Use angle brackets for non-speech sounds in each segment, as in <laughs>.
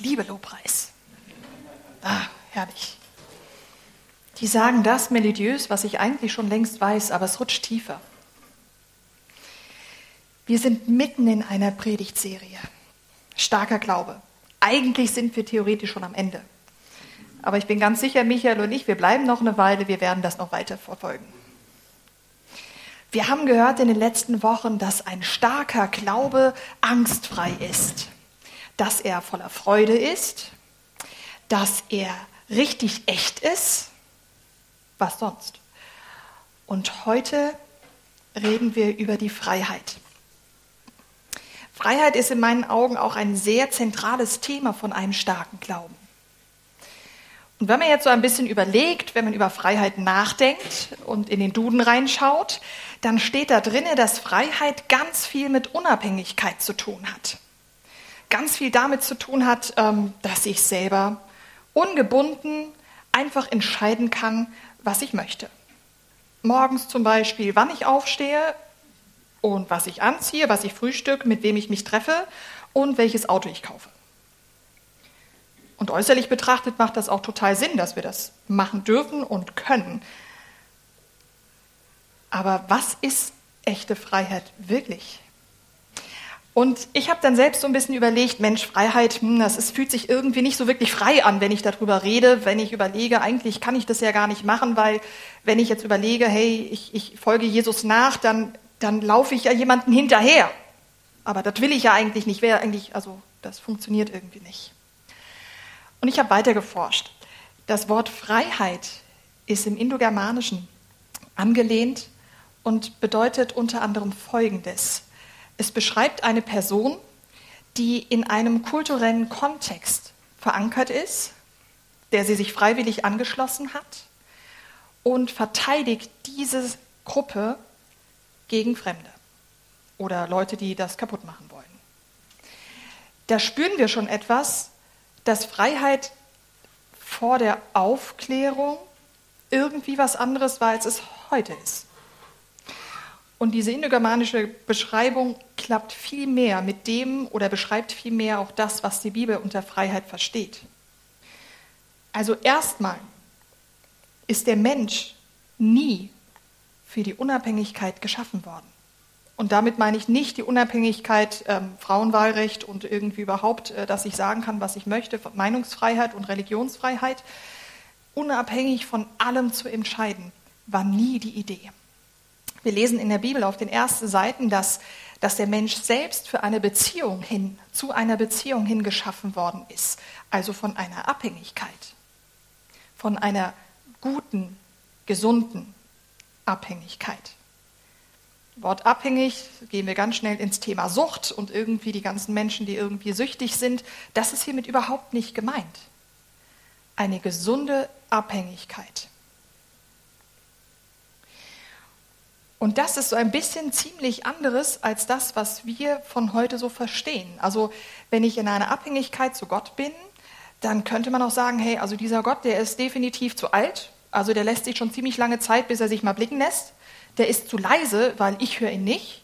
Liebe Lobpreis. Ah, herrlich. Die sagen das melodiös, was ich eigentlich schon längst weiß, aber es rutscht tiefer. Wir sind mitten in einer Predigtserie. Starker Glaube. Eigentlich sind wir theoretisch schon am Ende. Aber ich bin ganz sicher, Michael und ich, wir bleiben noch eine Weile, wir werden das noch weiter verfolgen. Wir haben gehört in den letzten Wochen, dass ein starker Glaube angstfrei ist, dass er voller Freude ist, dass er richtig echt ist. Was sonst? Und heute reden wir über die Freiheit. Freiheit ist in meinen Augen auch ein sehr zentrales Thema von einem starken Glauben. Und wenn man jetzt so ein bisschen überlegt, wenn man über Freiheit nachdenkt und in den Duden reinschaut, dann steht da drinne, dass Freiheit ganz viel mit Unabhängigkeit zu tun hat. Ganz viel damit zu tun hat, ähm, dass ich selber ungebunden einfach entscheiden kann, was ich möchte. Morgens zum Beispiel, wann ich aufstehe und was ich anziehe, was ich frühstück, mit wem ich mich treffe und welches Auto ich kaufe. Und äußerlich betrachtet macht das auch total Sinn, dass wir das machen dürfen und können. Aber was ist echte Freiheit wirklich? Und ich habe dann selbst so ein bisschen überlegt, Mensch, Freiheit, hm, das ist, fühlt sich irgendwie nicht so wirklich frei an, wenn ich darüber rede, wenn ich überlege, eigentlich kann ich das ja gar nicht machen, weil wenn ich jetzt überlege, hey, ich, ich folge Jesus nach, dann, dann laufe ich ja jemanden hinterher. Aber das will ich ja eigentlich nicht, wäre eigentlich, also das funktioniert irgendwie nicht. Und ich habe weiter geforscht. Das Wort Freiheit ist im Indogermanischen angelehnt und bedeutet unter anderem Folgendes. Es beschreibt eine Person, die in einem kulturellen Kontext verankert ist, der sie sich freiwillig angeschlossen hat und verteidigt diese Gruppe gegen Fremde oder Leute, die das kaputt machen wollen. Da spüren wir schon etwas, dass Freiheit vor der Aufklärung irgendwie was anderes war, als es heute ist. Und diese indogermanische Beschreibung klappt viel mehr mit dem oder beschreibt viel mehr auch das, was die Bibel unter Freiheit versteht. Also erstmal ist der Mensch nie für die Unabhängigkeit geschaffen worden. Und damit meine ich nicht die Unabhängigkeit, ähm, Frauenwahlrecht und irgendwie überhaupt, äh, dass ich sagen kann, was ich möchte, Meinungsfreiheit und Religionsfreiheit. Unabhängig von allem zu entscheiden, war nie die Idee. Wir lesen in der Bibel auf den ersten Seiten, dass, dass der Mensch selbst für eine Beziehung hin, zu einer Beziehung hin geschaffen worden ist. Also von einer Abhängigkeit. Von einer guten, gesunden Abhängigkeit. Wort abhängig, gehen wir ganz schnell ins Thema Sucht und irgendwie die ganzen Menschen, die irgendwie süchtig sind. Das ist hiermit überhaupt nicht gemeint. Eine gesunde Abhängigkeit. Und das ist so ein bisschen ziemlich anderes als das, was wir von heute so verstehen. Also wenn ich in einer Abhängigkeit zu Gott bin, dann könnte man auch sagen, hey, also dieser Gott, der ist definitiv zu alt. Also der lässt sich schon ziemlich lange Zeit, bis er sich mal blicken lässt der ist zu leise, weil ich höre ihn nicht.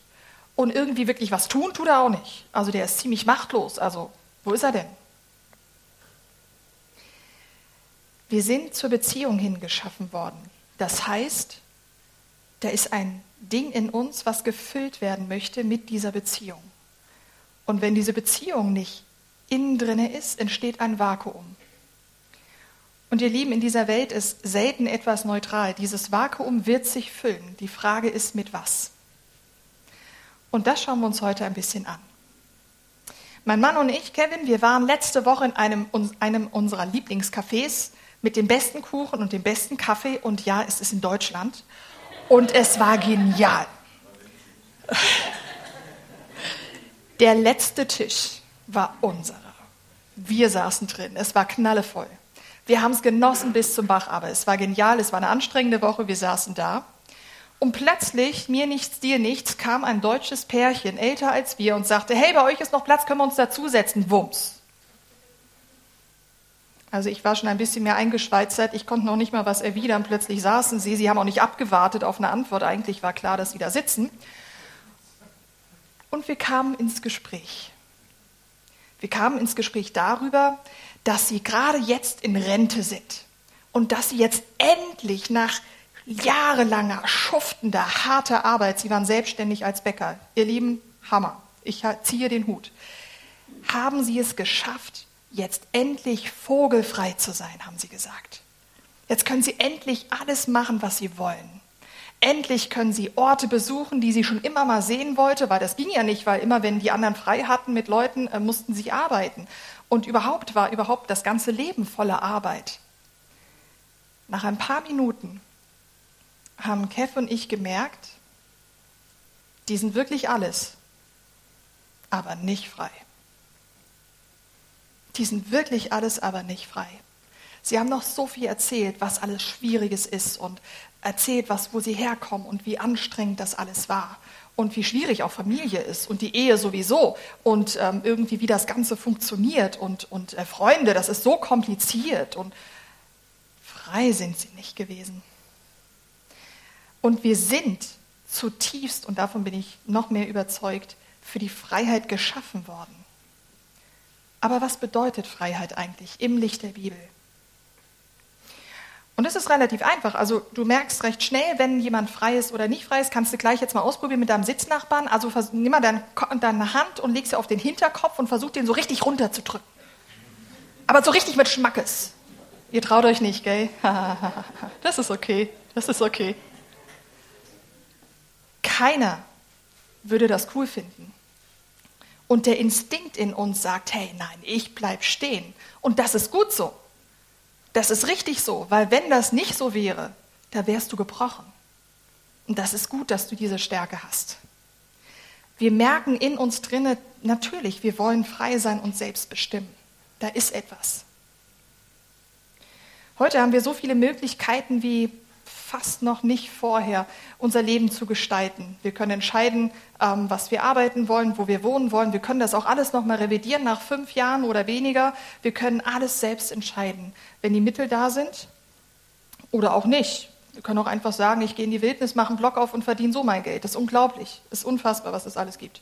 Und irgendwie wirklich was tun tut er auch nicht. Also der ist ziemlich machtlos. Also wo ist er denn? Wir sind zur Beziehung hingeschaffen worden. Das heißt, da ist ein Ding in uns, was gefüllt werden möchte mit dieser Beziehung. Und wenn diese Beziehung nicht innen drinne ist, entsteht ein Vakuum. Und ihr Lieben, in dieser Welt ist selten etwas neutral. Dieses Vakuum wird sich füllen. Die Frage ist, mit was? Und das schauen wir uns heute ein bisschen an. Mein Mann und ich, Kevin, wir waren letzte Woche in einem, einem unserer Lieblingscafés mit dem besten Kuchen und dem besten Kaffee. Und ja, es ist in Deutschland. Und es war genial. Der letzte Tisch war unserer. Wir saßen drin. Es war knallevoll. Wir haben es genossen bis zum Bach, aber es war genial, es war eine anstrengende Woche, wir saßen da. Und plötzlich, mir nichts, dir nichts, kam ein deutsches Pärchen, älter als wir, und sagte, hey, bei euch ist noch Platz, können wir uns dazusetzen, Wumms. Also ich war schon ein bisschen mehr eingeschweizert, ich konnte noch nicht mal was erwidern, plötzlich saßen. Sie, sie haben auch nicht abgewartet auf eine Antwort, eigentlich war klar, dass sie da sitzen. Und wir kamen ins Gespräch. Wir kamen ins Gespräch darüber, dass sie gerade jetzt in Rente sind. Und dass sie jetzt endlich nach jahrelanger, schuftender, harter Arbeit, sie waren selbstständig als Bäcker, ihr Lieben, Hammer, ich ziehe den Hut, haben sie es geschafft, jetzt endlich vogelfrei zu sein, haben sie gesagt. Jetzt können sie endlich alles machen, was sie wollen. Endlich können sie Orte besuchen, die sie schon immer mal sehen wollte, weil das ging ja nicht, weil immer wenn die anderen frei hatten mit Leuten, äh, mussten sie arbeiten. Und überhaupt war überhaupt das ganze Leben voller Arbeit. Nach ein paar Minuten haben Kev und ich gemerkt, die sind wirklich alles, aber nicht frei. Die sind wirklich alles, aber nicht frei. Sie haben noch so viel erzählt, was alles Schwieriges ist und erzählt, was, wo sie herkommen und wie anstrengend das alles war und wie schwierig auch Familie ist und die Ehe sowieso und ähm, irgendwie wie das Ganze funktioniert und, und äh, Freunde, das ist so kompliziert und frei sind sie nicht gewesen. Und wir sind zutiefst, und davon bin ich noch mehr überzeugt, für die Freiheit geschaffen worden. Aber was bedeutet Freiheit eigentlich im Licht der Bibel? Und das ist relativ einfach. Also du merkst recht schnell, wenn jemand frei ist oder nicht frei ist, kannst du gleich jetzt mal ausprobieren mit deinem Sitznachbarn. Also nimm mal deine, deine Hand und leg sie auf den Hinterkopf und versuch den so richtig runterzudrücken. Aber so richtig mit Schmackes. Ihr traut euch nicht, gell? <laughs> das ist okay. Das ist okay. Keiner würde das cool finden. Und der Instinkt in uns sagt, hey, nein, ich bleib stehen. Und das ist gut so. Das ist richtig so, weil wenn das nicht so wäre, da wärst du gebrochen. Und das ist gut, dass du diese Stärke hast. Wir merken in uns drinne, natürlich, wir wollen frei sein und selbst bestimmen. Da ist etwas. Heute haben wir so viele Möglichkeiten wie fast noch nicht vorher, unser Leben zu gestalten. Wir können entscheiden, ähm, was wir arbeiten wollen, wo wir wohnen wollen. Wir können das auch alles nochmal revidieren nach fünf Jahren oder weniger. Wir können alles selbst entscheiden, wenn die Mittel da sind oder auch nicht. Wir können auch einfach sagen, ich gehe in die Wildnis, mache einen Blog auf und verdiene so mein Geld. Das ist unglaublich. Das ist unfassbar, was es alles gibt.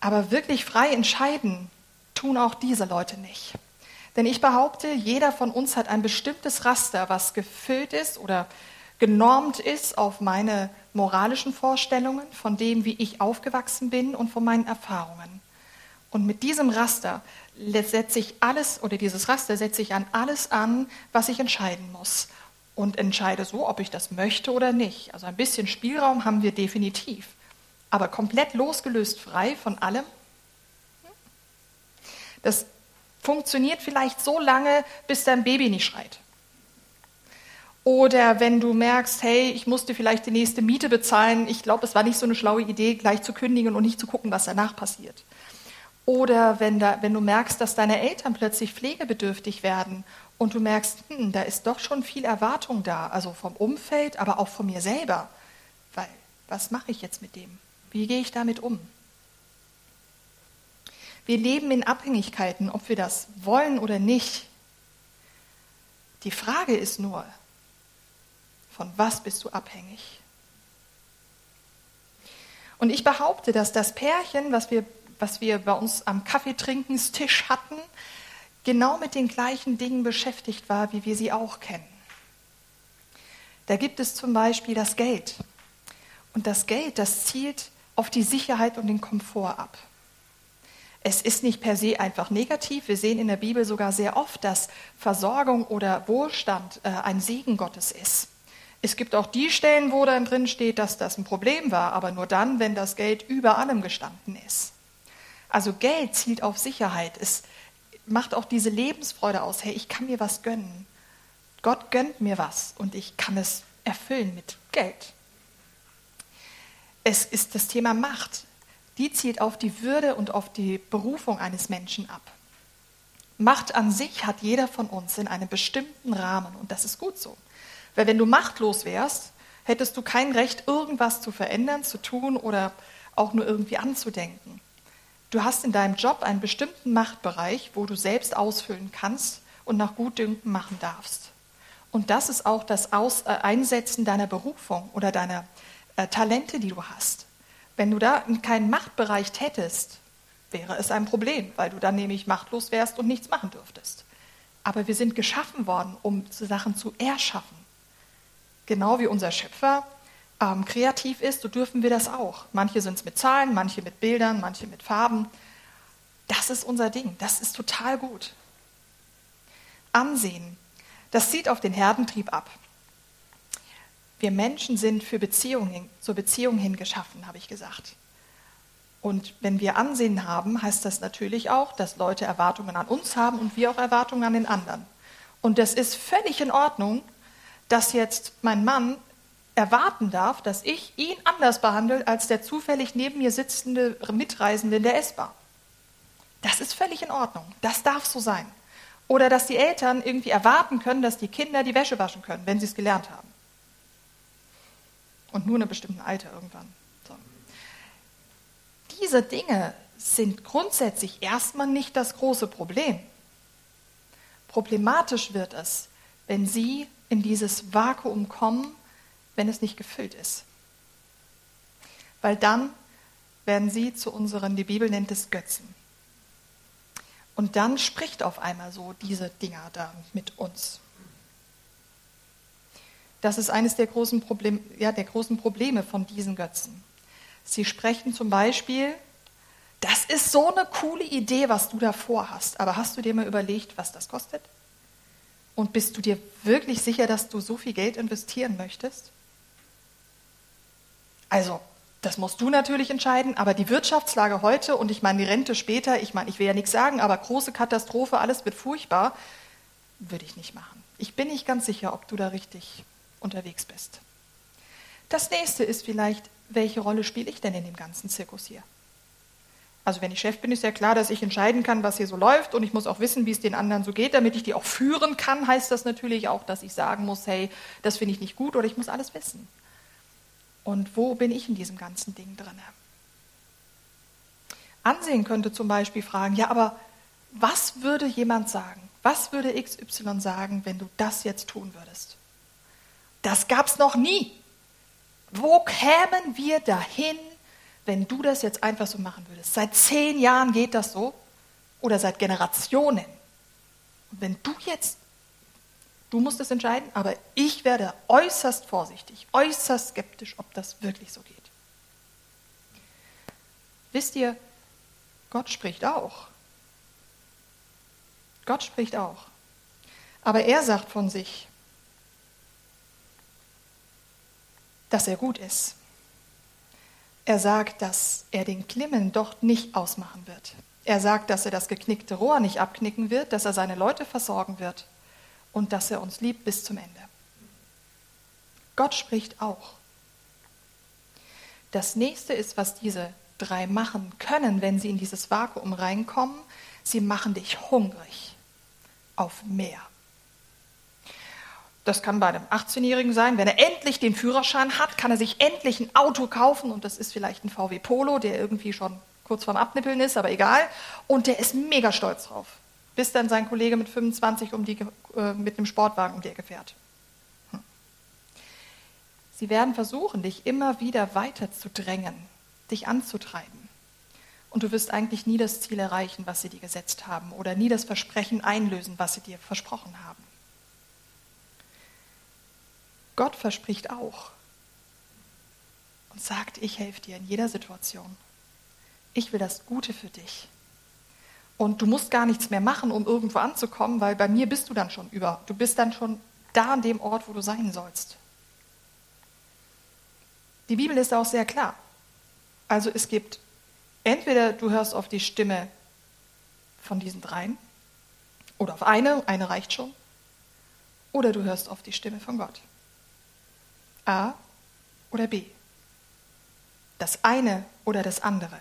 Aber wirklich frei entscheiden tun auch diese Leute nicht. Denn ich behaupte, jeder von uns hat ein bestimmtes Raster, was gefüllt ist oder genormt ist auf meine moralischen Vorstellungen, von dem, wie ich aufgewachsen bin und von meinen Erfahrungen. Und mit diesem Raster setze ich alles, oder dieses Raster setze ich an alles an, was ich entscheiden muss. Und entscheide so, ob ich das möchte oder nicht. Also ein bisschen Spielraum haben wir definitiv. Aber komplett losgelöst frei von allem, das funktioniert vielleicht so lange, bis dein Baby nicht schreit. Oder wenn du merkst, hey, ich musste vielleicht die nächste Miete bezahlen, ich glaube, es war nicht so eine schlaue Idee, gleich zu kündigen und nicht zu gucken, was danach passiert. Oder wenn, da, wenn du merkst, dass deine Eltern plötzlich pflegebedürftig werden und du merkst, hm, da ist doch schon viel Erwartung da, also vom Umfeld, aber auch von mir selber. Weil, was mache ich jetzt mit dem? Wie gehe ich damit um? Wir leben in Abhängigkeiten, ob wir das wollen oder nicht. Die Frage ist nur, von was bist du abhängig? Und ich behaupte, dass das Pärchen, was wir, was wir bei uns am Kaffeetrinkenstisch hatten, genau mit den gleichen Dingen beschäftigt war, wie wir sie auch kennen. Da gibt es zum Beispiel das Geld. Und das Geld, das zielt auf die Sicherheit und den Komfort ab. Es ist nicht per se einfach negativ. Wir sehen in der Bibel sogar sehr oft, dass Versorgung oder Wohlstand äh, ein Segen Gottes ist. Es gibt auch die Stellen, wo dann drin steht, dass das ein Problem war, aber nur dann, wenn das Geld über allem gestanden ist. Also Geld zielt auf Sicherheit. Es macht auch diese Lebensfreude aus. Hey, ich kann mir was gönnen. Gott gönnt mir was und ich kann es erfüllen mit Geld. Es ist das Thema Macht die zielt auf die Würde und auf die Berufung eines Menschen ab. Macht an sich hat jeder von uns in einem bestimmten Rahmen und das ist gut so. Weil wenn du machtlos wärst, hättest du kein Recht, irgendwas zu verändern, zu tun oder auch nur irgendwie anzudenken. Du hast in deinem Job einen bestimmten Machtbereich, wo du selbst ausfüllen kannst und nach Gutdünken machen darfst. Und das ist auch das Aus äh, Einsetzen deiner Berufung oder deiner äh, Talente, die du hast. Wenn du da keinen Machtbereich hättest, wäre es ein Problem, weil du dann nämlich machtlos wärst und nichts machen dürftest. Aber wir sind geschaffen worden, um Sachen zu erschaffen. Genau wie unser Schöpfer ähm, kreativ ist, so dürfen wir das auch. Manche sind es mit Zahlen, manche mit Bildern, manche mit Farben. Das ist unser Ding, das ist total gut. Ansehen, das zieht auf den Herdentrieb ab. Wir Menschen sind für Beziehungen, zur Beziehung hin geschaffen, habe ich gesagt. Und wenn wir Ansehen haben, heißt das natürlich auch, dass Leute Erwartungen an uns haben und wir auch Erwartungen an den anderen. Und das ist völlig in Ordnung, dass jetzt mein Mann erwarten darf, dass ich ihn anders behandle als der zufällig neben mir sitzende Mitreisende in der S-Bahn. Das ist völlig in Ordnung. Das darf so sein. Oder dass die Eltern irgendwie erwarten können, dass die Kinder die Wäsche waschen können, wenn sie es gelernt haben. Und nur in einem bestimmten Alter irgendwann. So. Diese Dinge sind grundsätzlich erstmal nicht das große Problem. Problematisch wird es, wenn sie in dieses Vakuum kommen, wenn es nicht gefüllt ist. Weil dann werden sie zu unseren, die Bibel nennt es Götzen. Und dann spricht auf einmal so diese Dinger da mit uns. Das ist eines der großen, Problem, ja, der großen Probleme von diesen Götzen. Sie sprechen zum Beispiel, das ist so eine coole Idee, was du da vorhast, aber hast du dir mal überlegt, was das kostet? Und bist du dir wirklich sicher, dass du so viel Geld investieren möchtest? Also, das musst du natürlich entscheiden, aber die Wirtschaftslage heute und ich meine die Rente später, ich meine, ich will ja nichts sagen, aber große Katastrophe, alles wird furchtbar, würde ich nicht machen. Ich bin nicht ganz sicher, ob du da richtig unterwegs bist. Das nächste ist vielleicht, welche Rolle spiele ich denn in dem ganzen Zirkus hier? Also wenn ich Chef bin, ist ja klar, dass ich entscheiden kann, was hier so läuft und ich muss auch wissen, wie es den anderen so geht, damit ich die auch führen kann, heißt das natürlich auch, dass ich sagen muss, hey, das finde ich nicht gut oder ich muss alles wissen. Und wo bin ich in diesem ganzen Ding drin? Ansehen könnte zum Beispiel fragen, ja, aber was würde jemand sagen? Was würde XY sagen, wenn du das jetzt tun würdest? Das gab es noch nie. Wo kämen wir dahin, wenn du das jetzt einfach so machen würdest? Seit zehn Jahren geht das so oder seit Generationen. Und wenn du jetzt Du musst es entscheiden, aber ich werde äußerst vorsichtig, äußerst skeptisch, ob das wirklich so geht. Wisst ihr, Gott spricht auch. Gott spricht auch. Aber er sagt von sich, dass er gut ist. Er sagt, dass er den Klimmen dort nicht ausmachen wird. Er sagt, dass er das geknickte Rohr nicht abknicken wird, dass er seine Leute versorgen wird und dass er uns liebt bis zum Ende. Gott spricht auch. Das nächste ist, was diese drei machen können, wenn sie in dieses Vakuum reinkommen. Sie machen dich hungrig auf mehr. Das kann bei einem 18-Jährigen sein. Wenn er endlich den Führerschein hat, kann er sich endlich ein Auto kaufen und das ist vielleicht ein VW Polo, der irgendwie schon kurz vorm Abnippeln ist, aber egal. Und der ist mega stolz drauf bis dann sein Kollege mit 25 um die, äh, mit einem Sportwagen um die Ecke fährt. Hm. Sie werden versuchen, dich immer wieder weiter zu drängen, dich anzutreiben. Und du wirst eigentlich nie das Ziel erreichen, was sie dir gesetzt haben, oder nie das Versprechen einlösen, was sie dir versprochen haben. Gott verspricht auch und sagt, ich helfe dir in jeder Situation. Ich will das Gute für dich. Und du musst gar nichts mehr machen, um irgendwo anzukommen, weil bei mir bist du dann schon über. Du bist dann schon da an dem Ort, wo du sein sollst. Die Bibel ist auch sehr klar. Also es gibt entweder du hörst auf die Stimme von diesen dreien oder auf eine, eine reicht schon, oder du hörst auf die Stimme von Gott. A oder B. Das eine oder das andere.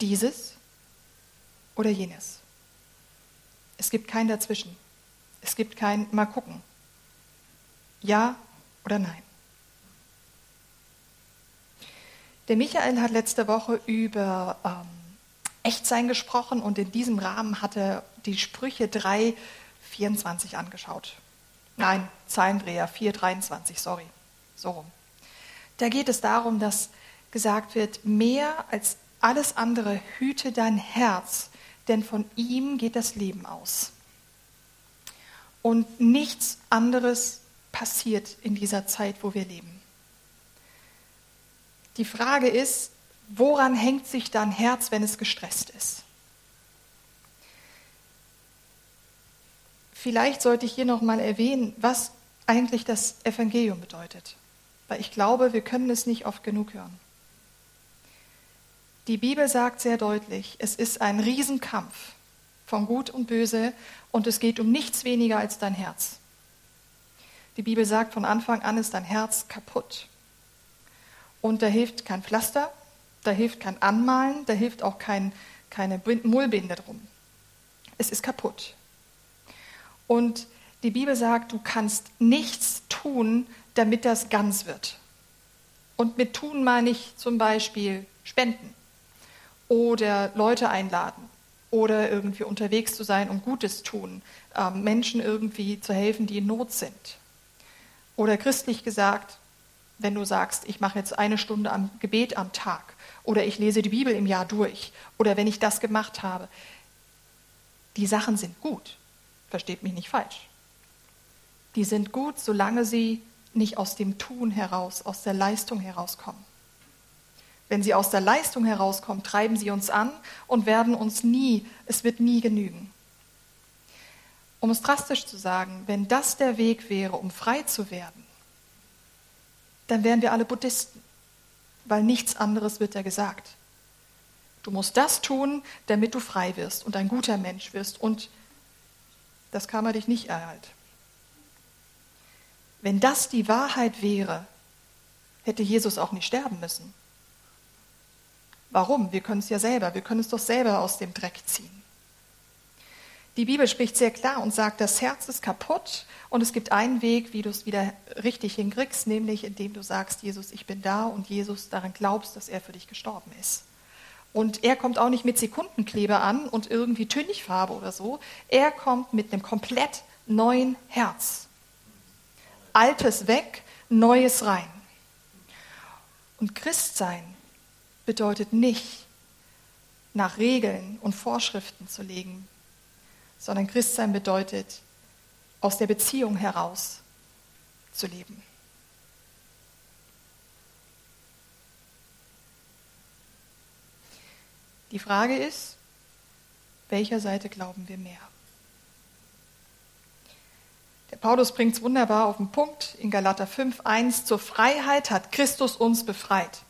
Dieses oder jenes. Es gibt kein Dazwischen. Es gibt kein Mal gucken. Ja oder nein. Der Michael hat letzte Woche über ähm, Echtsein gesprochen und in diesem Rahmen hat er die Sprüche 3, 24 angeschaut. Nein, Zahlendreher 4, 23, sorry. So rum. Da geht es darum, dass gesagt wird, mehr als alles andere hüte dein Herz, denn von ihm geht das Leben aus. Und nichts anderes passiert in dieser Zeit, wo wir leben. Die Frage ist, woran hängt sich dein Herz, wenn es gestresst ist? Vielleicht sollte ich hier noch mal erwähnen, was eigentlich das Evangelium bedeutet, weil ich glaube, wir können es nicht oft genug hören. Die Bibel sagt sehr deutlich, es ist ein Riesenkampf von Gut und Böse und es geht um nichts weniger als dein Herz. Die Bibel sagt, von Anfang an ist dein Herz kaputt. Und da hilft kein Pflaster, da hilft kein Anmalen, da hilft auch kein, keine Mullbinde drum. Es ist kaputt. Und die Bibel sagt, du kannst nichts tun, damit das ganz wird. Und mit tun meine ich zum Beispiel spenden oder Leute einladen oder irgendwie unterwegs zu sein und Gutes tun, ähm, Menschen irgendwie zu helfen, die in Not sind. Oder christlich gesagt, wenn du sagst, ich mache jetzt eine Stunde am Gebet am Tag oder ich lese die Bibel im Jahr durch oder wenn ich das gemacht habe. Die Sachen sind gut, versteht mich nicht falsch. Die sind gut, solange sie nicht aus dem Tun heraus, aus der Leistung herauskommen. Wenn sie aus der Leistung herauskommen, treiben sie uns an und werden uns nie, es wird nie genügen. Um es drastisch zu sagen, wenn das der Weg wäre, um frei zu werden, dann wären wir alle Buddhisten, weil nichts anderes wird ja gesagt. Du musst das tun, damit du frei wirst und ein guter Mensch wirst und das Karma dich nicht erhalt. Wenn das die Wahrheit wäre, hätte Jesus auch nicht sterben müssen. Warum? Wir können es ja selber. Wir können es doch selber aus dem Dreck ziehen. Die Bibel spricht sehr klar und sagt, das Herz ist kaputt und es gibt einen Weg, wie du es wieder richtig hinkriegst, nämlich indem du sagst, Jesus, ich bin da und Jesus daran glaubst, dass er für dich gestorben ist. Und er kommt auch nicht mit Sekundenkleber an und irgendwie Tönigfarbe oder so. Er kommt mit einem komplett neuen Herz. Altes weg, Neues rein. Und Christsein bedeutet nicht, nach Regeln und Vorschriften zu legen, sondern Christsein bedeutet, aus der Beziehung heraus zu leben. Die Frage ist, welcher Seite glauben wir mehr? Der Paulus bringt es wunderbar auf den Punkt in Galater 5,1. Zur Freiheit hat Christus uns befreit.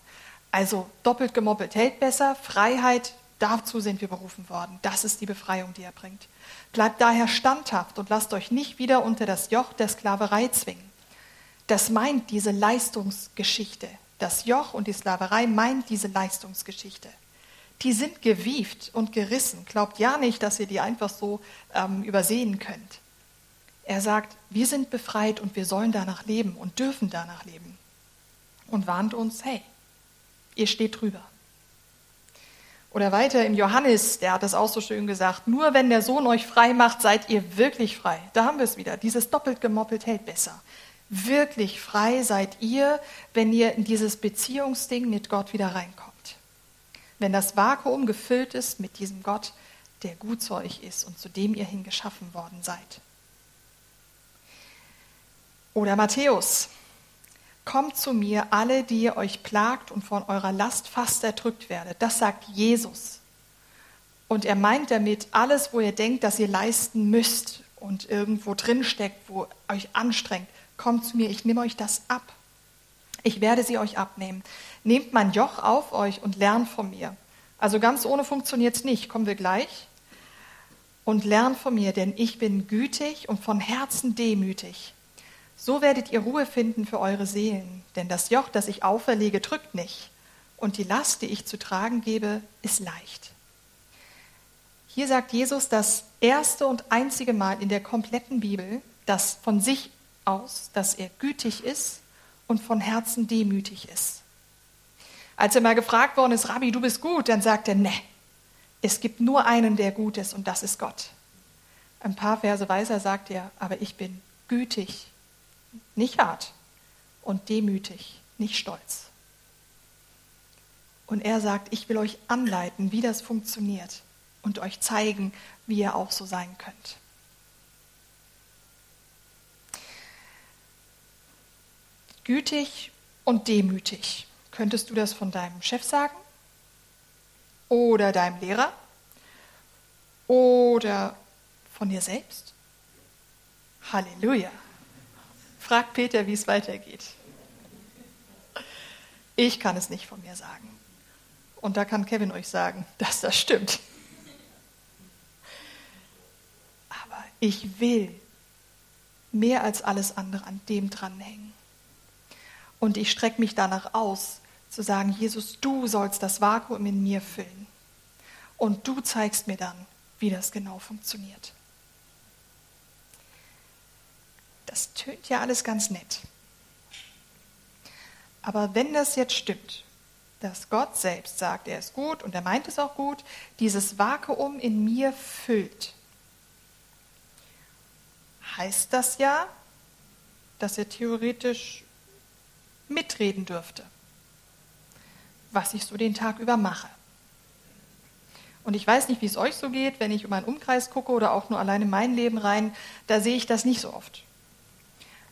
Also doppelt gemoppelt hält besser. Freiheit, dazu sind wir berufen worden. Das ist die Befreiung, die er bringt. Bleibt daher standhaft und lasst euch nicht wieder unter das Joch der Sklaverei zwingen. Das meint diese Leistungsgeschichte. Das Joch und die Sklaverei meint diese Leistungsgeschichte. Die sind gewieft und gerissen. Glaubt ja nicht, dass ihr die einfach so ähm, übersehen könnt. Er sagt, wir sind befreit und wir sollen danach leben und dürfen danach leben. Und warnt uns, hey, ihr steht drüber. Oder weiter im Johannes, der hat das auch so schön gesagt, nur wenn der Sohn euch frei macht, seid ihr wirklich frei. Da haben wir es wieder, dieses doppelt gemoppelt hält besser. Wirklich frei seid ihr, wenn ihr in dieses Beziehungsding mit Gott wieder reinkommt. Wenn das Vakuum gefüllt ist mit diesem Gott, der gut zu euch ist und zu dem ihr hingeschaffen worden seid. Oder Matthäus, Kommt zu mir, alle, die ihr euch plagt und von eurer Last fast erdrückt werdet. Das sagt Jesus. Und er meint damit alles, wo ihr denkt, dass ihr leisten müsst und irgendwo drin steckt, wo euch anstrengt. Kommt zu mir, ich nehme euch das ab. Ich werde sie euch abnehmen. Nehmt mein Joch auf euch und lernt von mir. Also ganz ohne funktioniert es nicht, kommen wir gleich. Und lernt von mir, denn ich bin gütig und von Herzen demütig so werdet ihr Ruhe finden für eure Seelen, denn das Joch, das ich auferlege, drückt nicht, und die Last, die ich zu tragen gebe, ist leicht. Hier sagt Jesus das erste und einzige Mal in der kompletten Bibel, dass von sich aus, dass er gütig ist und von Herzen demütig ist. Als er mal gefragt worden ist, Rabbi, du bist gut, dann sagt er, ne, es gibt nur einen, der gut ist, und das ist Gott. Ein paar Verse weiter sagt er, aber ich bin gütig nicht hart und demütig, nicht stolz. Und er sagt, ich will euch anleiten, wie das funktioniert und euch zeigen, wie ihr auch so sein könnt. Gütig und demütig. Könntest du das von deinem Chef sagen? Oder deinem Lehrer? Oder von dir selbst? Halleluja. Fragt Peter, wie es weitergeht. Ich kann es nicht von mir sagen. Und da kann Kevin euch sagen, dass das stimmt. Aber ich will mehr als alles andere an dem dranhängen. Und ich strecke mich danach aus, zu sagen, Jesus, du sollst das Vakuum in mir füllen. Und du zeigst mir dann, wie das genau funktioniert. Das tönt ja alles ganz nett. Aber wenn das jetzt stimmt, dass Gott selbst sagt, er ist gut und er meint es auch gut, dieses Vakuum in mir füllt, heißt das ja, dass er theoretisch mitreden dürfte, was ich so den Tag über mache. Und ich weiß nicht, wie es euch so geht, wenn ich über meinen Umkreis gucke oder auch nur allein in mein Leben rein, da sehe ich das nicht so oft.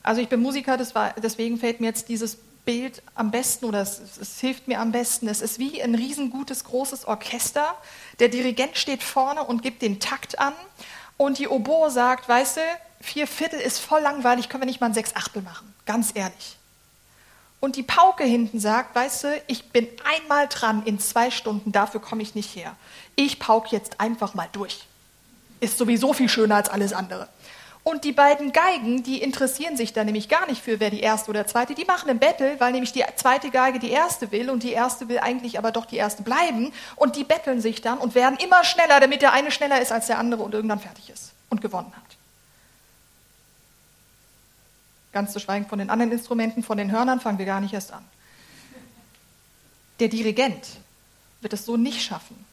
Also ich bin Musiker, war, deswegen fällt mir jetzt dieses Bild am besten oder es, es, hilft mir am besten. Es ist wie ein riesengutes, großes Orchester. Der Dirigent steht vorne und gibt den Takt an und die Oboe sagt, weißt du, vier Viertel ist voll langweilig, können wir nicht mal ein Sechs Achtel machen. Ganz ehrlich. Und die Pauke hinten sagt, weißt du, ich bin einmal dran in zwei Stunden, dafür komme ich nicht her. Ich pauke jetzt einfach mal durch. Ist sowieso viel schöner als alles andere. Und die beiden Geigen, die interessieren sich da nämlich gar nicht für, wer die erste oder zweite. Die machen ein Battle, weil nämlich die zweite Geige die erste will und die erste will eigentlich aber doch die erste bleiben. Und die betteln sich dann und werden immer schneller, damit der eine schneller ist als der andere und irgendwann fertig ist und gewonnen hat. Ganz zu schweigen von den anderen Instrumenten, von den Hörnern fangen wir gar nicht erst an. Der Dirigent wird es so nicht schaffen,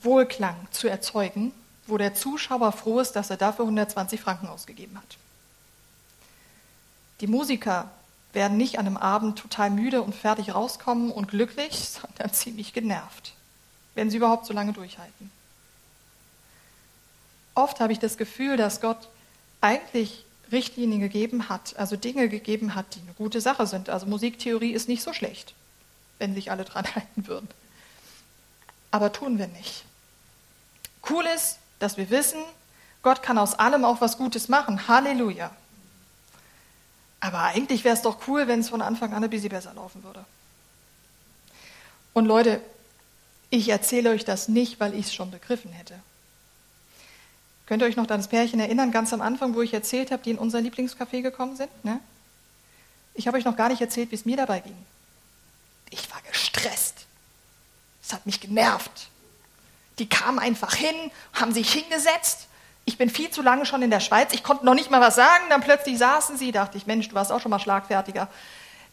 Wohlklang zu erzeugen wo der Zuschauer froh ist, dass er dafür 120 Franken ausgegeben hat. Die Musiker werden nicht an einem Abend total müde und fertig rauskommen und glücklich, <laughs> sondern ziemlich genervt, wenn sie überhaupt so lange durchhalten. Oft habe ich das Gefühl, dass Gott eigentlich Richtlinien gegeben hat, also Dinge gegeben hat, die eine gute Sache sind. Also Musiktheorie ist nicht so schlecht, wenn sich alle dran <laughs> halten würden. Aber tun wir nicht. Cool ist, dass wir wissen, Gott kann aus allem auch was Gutes machen. Halleluja. Aber eigentlich wäre es doch cool, wenn es von Anfang an ein bisschen besser laufen würde. Und Leute, ich erzähle euch das nicht, weil ich es schon begriffen hätte. Könnt ihr euch noch an das Pärchen erinnern, ganz am Anfang, wo ich erzählt habe, die in unser Lieblingscafé gekommen sind? Ne? Ich habe euch noch gar nicht erzählt, wie es mir dabei ging. Ich war gestresst. Es hat mich genervt. Die kamen einfach hin, haben sich hingesetzt. Ich bin viel zu lange schon in der Schweiz. Ich konnte noch nicht mal was sagen. Dann plötzlich saßen sie. Dachte ich, Mensch, du warst auch schon mal schlagfertiger.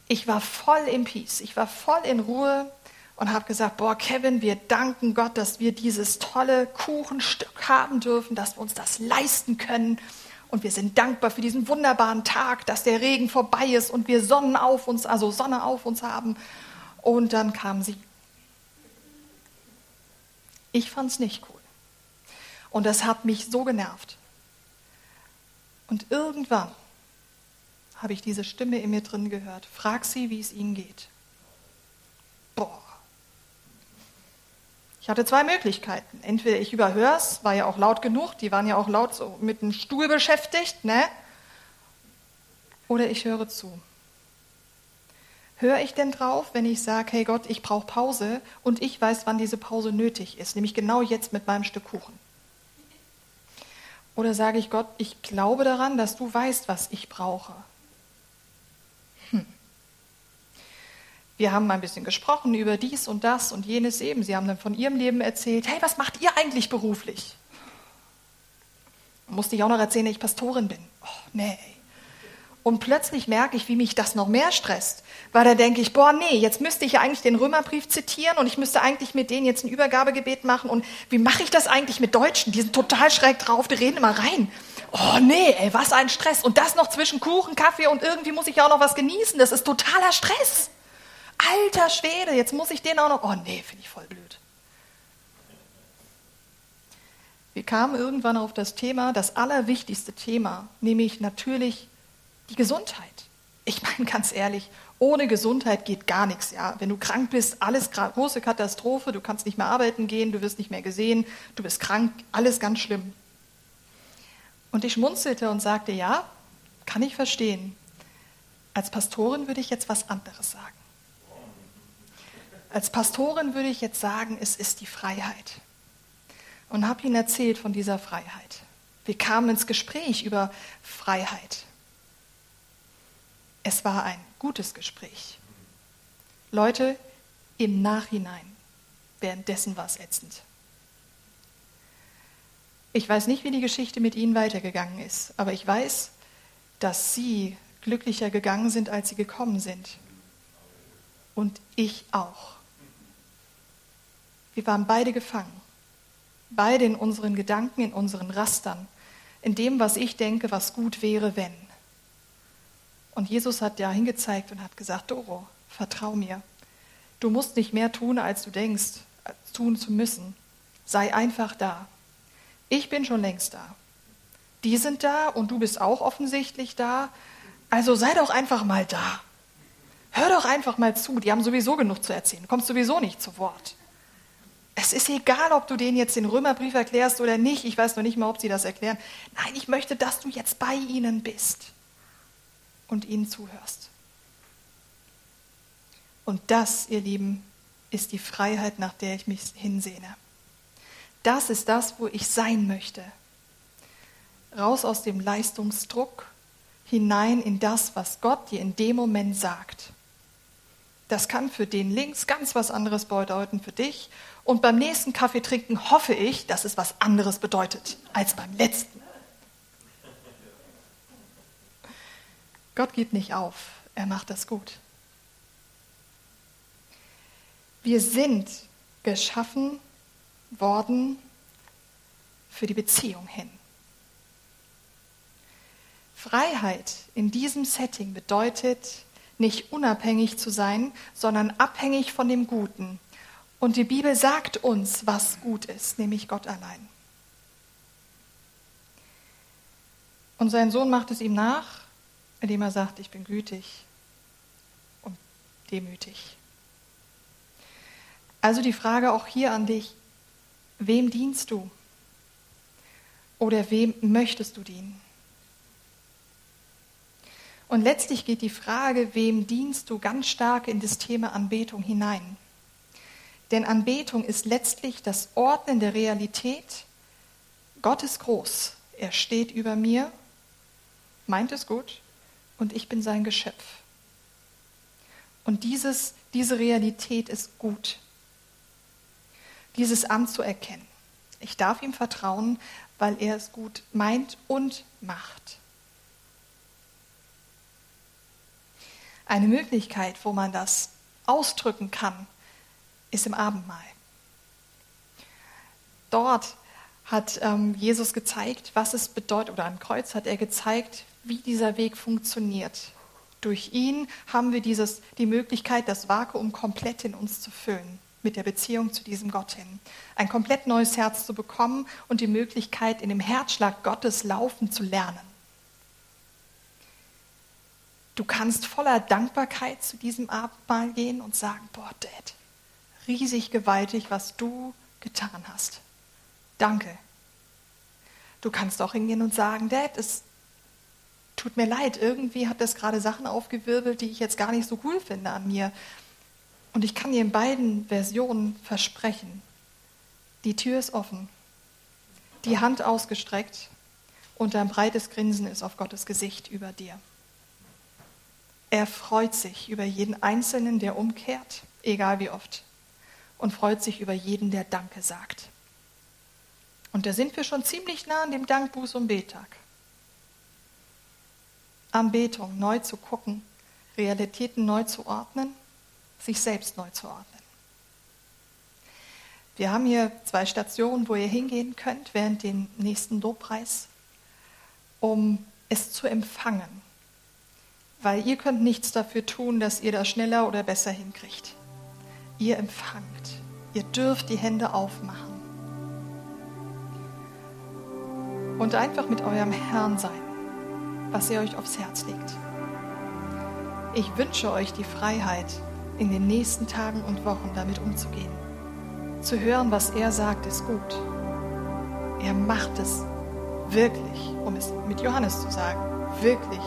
Ich war voll im Peace. Ich war voll in Ruhe und habe gesagt, boah, Kevin, wir danken Gott, dass wir dieses tolle Kuchenstück haben dürfen, dass wir uns das leisten können. Und wir sind dankbar für diesen wunderbaren Tag, dass der Regen vorbei ist und wir Sonnen auf uns, also Sonne auf uns haben. Und dann kamen sie ich fand es nicht cool. Und das hat mich so genervt. Und irgendwann habe ich diese Stimme in mir drin gehört. Frag sie, wie es ihnen geht. Boah. Ich hatte zwei Möglichkeiten. Entweder ich überhöre es, war ja auch laut genug, die waren ja auch laut so mit dem Stuhl beschäftigt, ne? Oder ich höre zu. Höre ich denn drauf, wenn ich sage, hey Gott, ich brauche Pause und ich weiß, wann diese Pause nötig ist, nämlich genau jetzt mit meinem Stück Kuchen? Oder sage ich Gott, ich glaube daran, dass du weißt, was ich brauche? Wir haben ein bisschen gesprochen über dies und das und jenes eben. Sie haben dann von ihrem Leben erzählt. Hey, was macht ihr eigentlich beruflich? Musste ich auch noch erzählen, dass ich Pastorin bin. Oh, nee. Und plötzlich merke ich, wie mich das noch mehr stresst. Weil da denke ich, boah, nee, jetzt müsste ich ja eigentlich den Römerbrief zitieren und ich müsste eigentlich mit denen jetzt ein Übergabegebet machen. Und wie mache ich das eigentlich mit Deutschen? Die sind total schräg drauf, die reden immer rein. Oh nee, ey, was ein Stress. Und das noch zwischen Kuchen, Kaffee und irgendwie muss ich ja auch noch was genießen. Das ist totaler Stress. Alter Schwede, jetzt muss ich den auch noch, oh nee, finde ich voll blöd. Wir kamen irgendwann auf das Thema, das allerwichtigste Thema, nämlich natürlich die Gesundheit. Ich meine ganz ehrlich, ohne Gesundheit geht gar nichts. Ja, wenn du krank bist, alles große Katastrophe. Du kannst nicht mehr arbeiten gehen, du wirst nicht mehr gesehen, du bist krank, alles ganz schlimm. Und ich schmunzelte und sagte, ja, kann ich verstehen. Als Pastorin würde ich jetzt was anderes sagen. Als Pastorin würde ich jetzt sagen, es ist die Freiheit. Und habe ihnen erzählt von dieser Freiheit. Wir kamen ins Gespräch über Freiheit. Es war ein gutes Gespräch. Leute, im Nachhinein, währenddessen war es ätzend. Ich weiß nicht, wie die Geschichte mit Ihnen weitergegangen ist, aber ich weiß, dass Sie glücklicher gegangen sind, als Sie gekommen sind. Und ich auch. Wir waren beide gefangen. Beide in unseren Gedanken, in unseren Rastern, in dem, was ich denke, was gut wäre, wenn. Und Jesus hat ja hingezeigt und hat gesagt, Doro, vertrau mir. Du musst nicht mehr tun, als du denkst, tun zu müssen. Sei einfach da. Ich bin schon längst da. Die sind da und du bist auch offensichtlich da. Also sei doch einfach mal da. Hör doch einfach mal zu. Die haben sowieso genug zu erzählen. Du kommst sowieso nicht zu Wort. Es ist egal, ob du denen jetzt den Römerbrief erklärst oder nicht. Ich weiß noch nicht mal, ob sie das erklären. Nein, ich möchte, dass du jetzt bei ihnen bist und ihnen zuhörst. Und das, ihr Lieben, ist die Freiheit, nach der ich mich hinsehne. Das ist das, wo ich sein möchte. Raus aus dem Leistungsdruck hinein in das, was Gott dir in dem Moment sagt. Das kann für den links ganz was anderes bedeuten für dich. Und beim nächsten Kaffee trinken hoffe ich, dass es was anderes bedeutet als beim letzten. Gott gibt nicht auf, er macht das gut. Wir sind geschaffen worden für die Beziehung hin. Freiheit in diesem Setting bedeutet, nicht unabhängig zu sein, sondern abhängig von dem Guten. Und die Bibel sagt uns, was gut ist, nämlich Gott allein. Und sein Sohn macht es ihm nach indem er sagt, ich bin gütig und demütig. Also die Frage auch hier an dich, wem dienst du? Oder wem möchtest du dienen? Und letztlich geht die Frage, wem dienst du, ganz stark in das Thema Anbetung hinein. Denn Anbetung ist letztlich das Ordnen der Realität. Gott ist groß, er steht über mir, meint es gut, und ich bin sein Geschöpf. Und dieses, diese Realität ist gut. Dieses anzuerkennen. Ich darf ihm vertrauen, weil er es gut meint und macht. Eine Möglichkeit, wo man das ausdrücken kann, ist im Abendmahl. Dort hat ähm, Jesus gezeigt, was es bedeutet, oder am Kreuz hat er gezeigt, wie dieser Weg funktioniert. Durch ihn haben wir dieses, die Möglichkeit, das Vakuum komplett in uns zu füllen, mit der Beziehung zu diesem Gott hin. Ein komplett neues Herz zu bekommen und die Möglichkeit, in dem Herzschlag Gottes laufen zu lernen. Du kannst voller Dankbarkeit zu diesem Abendmahl gehen und sagen, boah, Dad, riesig gewaltig, was du getan hast. Danke. Du kannst auch hingehen und sagen, Dad, es tut mir leid, irgendwie hat das gerade Sachen aufgewirbelt, die ich jetzt gar nicht so cool finde an mir. Und ich kann dir in beiden Versionen versprechen, die Tür ist offen, die Hand ausgestreckt und ein breites Grinsen ist auf Gottes Gesicht über dir. Er freut sich über jeden Einzelnen, der umkehrt, egal wie oft, und freut sich über jeden, der Danke sagt. Und da sind wir schon ziemlich nah an dem Dankbuß- und Betag. Anbetung neu zu gucken, Realitäten neu zu ordnen, sich selbst neu zu ordnen. Wir haben hier zwei Stationen, wo ihr hingehen könnt während dem nächsten Lobpreis, um es zu empfangen, weil ihr könnt nichts dafür tun, dass ihr das schneller oder besser hinkriegt. Ihr empfangt. Ihr dürft die Hände aufmachen. Und einfach mit eurem Herrn sein, was er euch aufs Herz legt. Ich wünsche euch die Freiheit, in den nächsten Tagen und Wochen damit umzugehen. Zu hören, was er sagt, ist gut. Er macht es wirklich, um es mit Johannes zu sagen, wirklich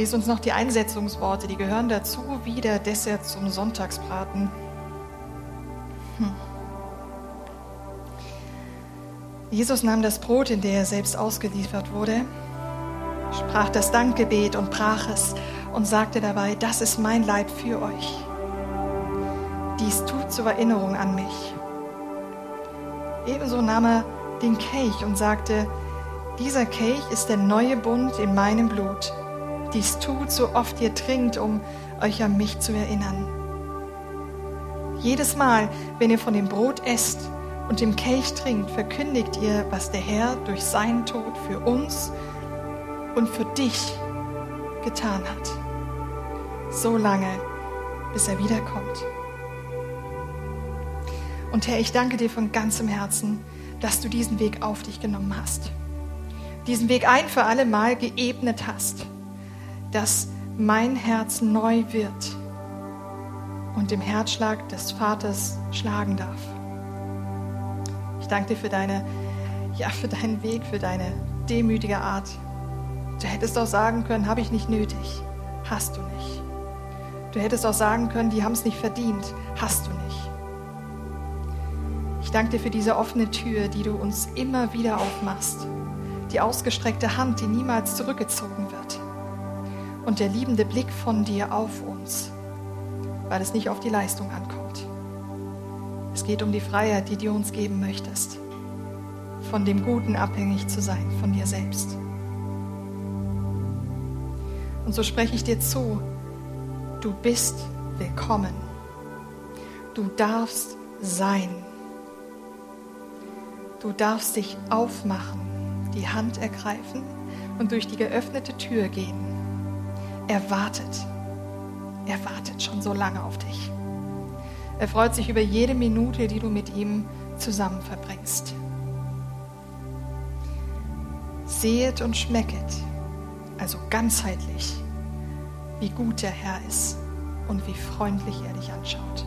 lese uns noch die Einsetzungsworte, die gehören dazu, wie der Dessert zum Sonntagsbraten. Hm. Jesus nahm das Brot, in der er selbst ausgeliefert wurde, sprach das Dankgebet und brach es und sagte dabei, das ist mein Leib für euch. Dies tut zur Erinnerung an mich. Ebenso nahm er den Kelch und sagte, dieser Kelch ist der neue Bund in meinem Blut. Dies tut, so oft ihr trinkt, um euch an mich zu erinnern. Jedes Mal, wenn ihr von dem Brot esst und dem Kelch trinkt, verkündigt ihr, was der Herr durch seinen Tod für uns und für dich getan hat. So lange, bis er wiederkommt. Und Herr, ich danke dir von ganzem Herzen, dass du diesen Weg auf dich genommen hast. Diesen Weg ein für alle Mal geebnet hast, dass mein Herz neu wird und dem Herzschlag des Vaters schlagen darf. Ich danke dir für deine, ja, für deinen Weg, für deine demütige Art. Du hättest auch sagen können, habe ich nicht nötig. Hast du nicht. Du hättest auch sagen können, die haben es nicht verdient. Hast du nicht. Ich danke dir für diese offene Tür, die du uns immer wieder aufmachst. Die ausgestreckte Hand, die niemals zurückgezogen wird. Und der liebende Blick von dir auf uns, weil es nicht auf die Leistung ankommt. Es geht um die Freiheit, die du uns geben möchtest. Von dem Guten abhängig zu sein, von dir selbst. Und so spreche ich dir zu, du bist willkommen. Du darfst sein. Du darfst dich aufmachen, die Hand ergreifen und durch die geöffnete Tür gehen. Er wartet. Er wartet schon so lange auf dich. Er freut sich über jede Minute, die du mit ihm zusammen verbringst. Sehet und schmecket, also ganzheitlich, wie gut der Herr ist und wie freundlich er dich anschaut.